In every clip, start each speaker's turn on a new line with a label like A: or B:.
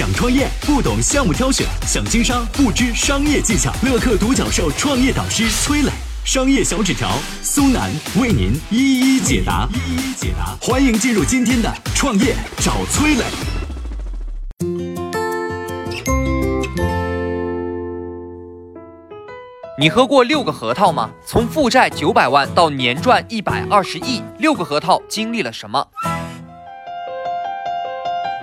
A: 想创业不懂项目挑选，想经商不知商业技巧。乐客独角兽创业导师崔磊，商业小纸条苏南为您一一解答。一一解答，欢迎进入今天的创业找崔磊。
B: 你喝过六个核桃吗？从负债九百万到年赚一百二十亿，六个核桃经历了什么？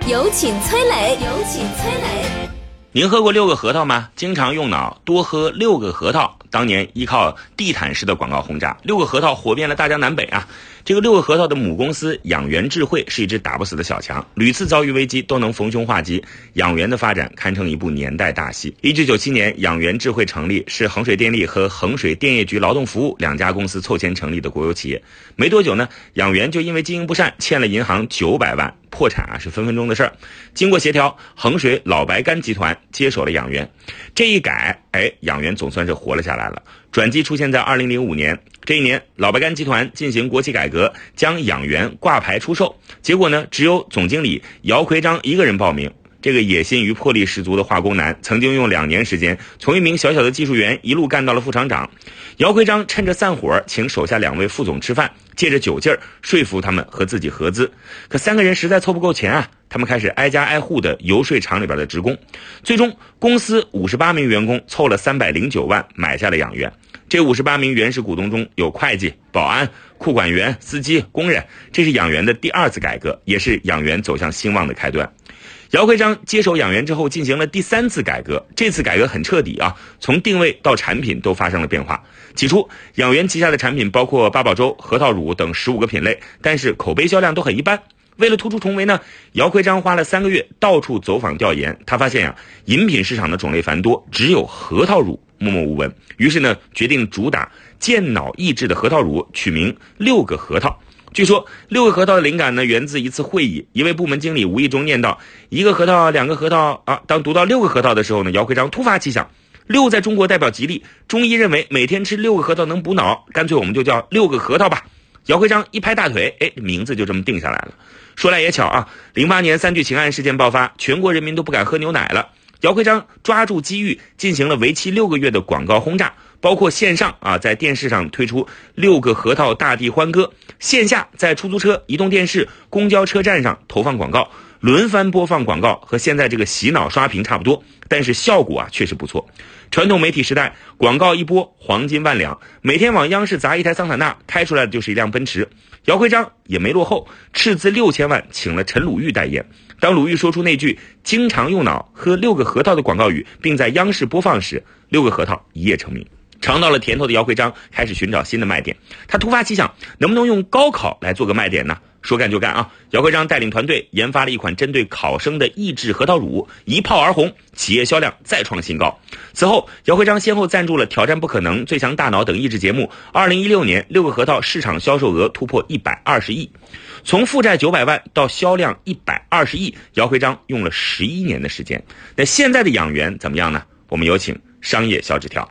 C: 有请崔磊。有请崔磊。
D: 您喝过六个核桃吗？经常用脑，多喝六个核桃。当年依靠地毯式的广告轰炸，六个核桃火遍了大江南北啊！这个六个核桃的母公司养元智慧是一只打不死的小强，屡次遭遇危机都能逢凶化吉。养元的发展堪称一部年代大戏。一九九七年，养元智慧成立，是衡水电力和衡水电业局劳动服务两家公司凑钱成立的国有企业。没多久呢，养元就因为经营不善欠了银行九百万，破产啊是分分钟的事儿。经过协调，衡水老白干集团接手了养元，这一改，哎，养元总算是活了下来了。转机出现在二零零五年，这一年，老白干集团进行国企改革，将养元挂牌出售。结果呢，只有总经理姚奎章一个人报名。这个野心与魄力十足的化工男，曾经用两年时间，从一名小小的技术员一路干到了副厂长。姚奎章趁着散伙，请手下两位副总吃饭，借着酒劲儿说服他们和自己合资。可三个人实在凑不够钱啊，他们开始挨家挨户的游说厂里边的职工。最终，公司五十八名员工凑了三百零九万买下了养元。这五十八名原始股东中有会计、保安、库管员、司机、工人。这是养元的第二次改革，也是养元走向兴旺的开端。姚会章接手养元之后，进行了第三次改革。这次改革很彻底啊，从定位到产品都发生了变化。起初，养元旗下的产品包括八宝粥、核桃乳等十五个品类，但是口碑销量都很一般。为了突出重围呢，姚会章花了三个月到处走访调研。他发现呀，饮品市场的种类繁多，只有核桃乳默默无闻。于是呢，决定主打健脑益智的核桃乳，取名六个核桃。据说六个核桃的灵感呢，源自一次会议。一位部门经理无意中念叨：“一个核桃，两个核桃啊。”当读到六个核桃的时候呢，姚会章突发奇想：六在中国代表吉利，中医认为每天吃六个核桃能补脑，干脆我们就叫六个核桃吧。姚会章一拍大腿，哎，名字就这么定下来了。说来也巧啊，零八年三聚氰胺事件爆发，全国人民都不敢喝牛奶了。姚会章抓住机遇，进行了为期六个月的广告轰炸。包括线上啊，在电视上推出六个核桃大地欢歌；线下在出租车、移动电视、公交车站上投放广告，轮番播放广告，和现在这个洗脑刷屏差不多，但是效果啊确实不错。传统媒体时代，广告一播黄金万两，每天往央视砸一台桑塔纳，开出来的就是一辆奔驰。姚徽章也没落后，斥资六千万请了陈鲁豫代言。当鲁豫说出那句“经常用脑喝六个核桃”的广告语，并在央视播放时，六个核桃一夜成名。尝到了甜头的姚会章开始寻找新的卖点。他突发奇想，能不能用高考来做个卖点呢？说干就干啊！姚会章带领团队研发了一款针对考生的益智核桃乳，一炮而红，企业销量再创新高。此后，姚会章先后赞助了《挑战不可能》《最强大脑》等益智节目。二零一六年，六个核桃市场销售额突破一百二十亿，从负债九百万到销量一百二十亿，姚会章用了十一年的时间。那现在的养元怎么样呢？我们有请商业小纸条。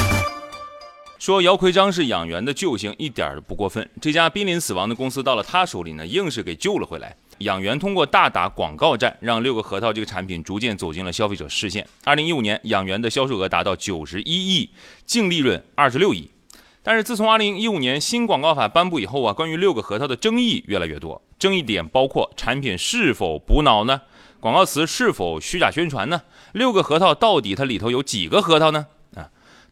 E: 说姚奎章是养元的救星，一点都不过分。这家濒临死亡的公司到了他手里呢，硬是给救了回来。养元通过大打广告战，让六个核桃这个产品逐渐走进了消费者视线。二零一五年，养元的销售额达到九十一亿，净利润二十六亿。但是自从二零一五年新广告法颁布以后啊，关于六个核桃的争议越来越多。争议点包括产品是否补脑呢？广告词是否虚假宣传呢？六个核桃到底它里头有几个核桃呢？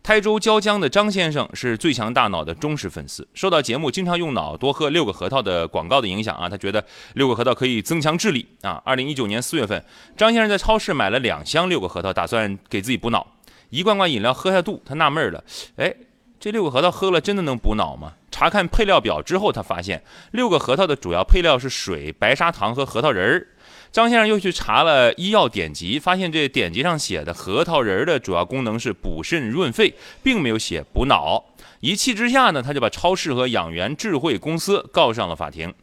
E: 台州椒江的张先生是最强大脑的忠实粉丝，受到节目经常用脑多喝六个核桃的广告的影响啊，他觉得六个核桃可以增强智力啊。二零一九年四月份，张先生在超市买了两箱六个核桃，打算给自己补脑。一罐罐饮料喝下肚，他纳闷了，哎，这六个核桃喝了真的能补脑吗？查看配料表之后，他发现六个核桃的主要配料是水、白砂糖和核桃仁儿。张先生又去查了医药典籍，发现这典籍上写的核桃仁儿的主要功能是补肾润肺，并没有写补脑。一气之下呢，他就把超市和养元智慧公司告上了法庭。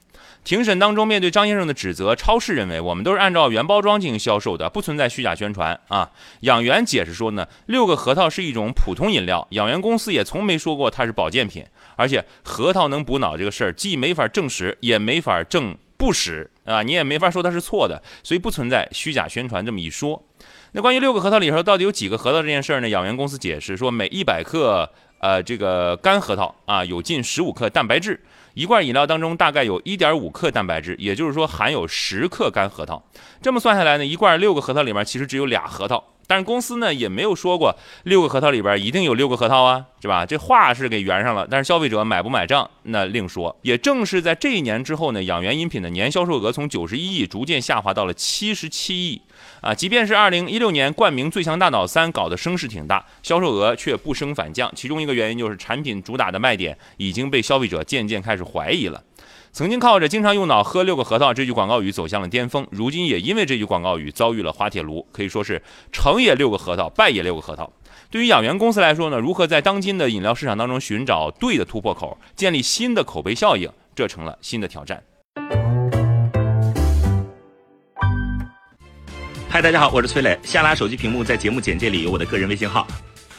E: 庭审当中，面对张先生的指责，超市认为我们都是按照原包装进行销售的，不存在虚假宣传啊。养元解释说呢，六个核桃是一种普通饮料，养元公司也从没说过它是保健品，而且核桃能补脑这个事儿，既没法证实，也没法证不实啊，你也没法说它是错的，所以不存在虚假宣传这么一说。那关于六个核桃里头到底有几个核桃这件事儿呢？养元公司解释说，每一百克呃这个干核桃啊，有近十五克蛋白质。一罐饮料当中大概有一点五克蛋白质，也就是说含有十克干核桃。这么算下来呢，一罐六个核桃里面其实只有俩核桃。但是公司呢也没有说过六个核桃里边一定有六个核桃啊，是吧？这话是给圆上了，但是消费者买不买账那另说。也正是在这一年之后呢，养元饮品的年销售额从九十一亿逐渐下滑到了七十七亿。啊，即便是二零一六年冠名《最强大脑三》搞得声势挺大，销售额却不升反降。其中一个原因就是产品主打的卖点已经被消费者渐渐开始怀疑了。曾经靠着“经常用脑喝六个核桃”这句广告语走向了巅峰，如今也因为这句广告语遭遇了滑铁卢，可以说是成也六个核桃，败也六个核桃。对于养元公司来说呢，如何在当今的饮料市场当中寻找对的突破口，建立新的口碑效应，这成了新的挑战。
D: 嗨，大家好，我是崔磊。下拉手机屏幕，在节目简介里有我的个人微信号。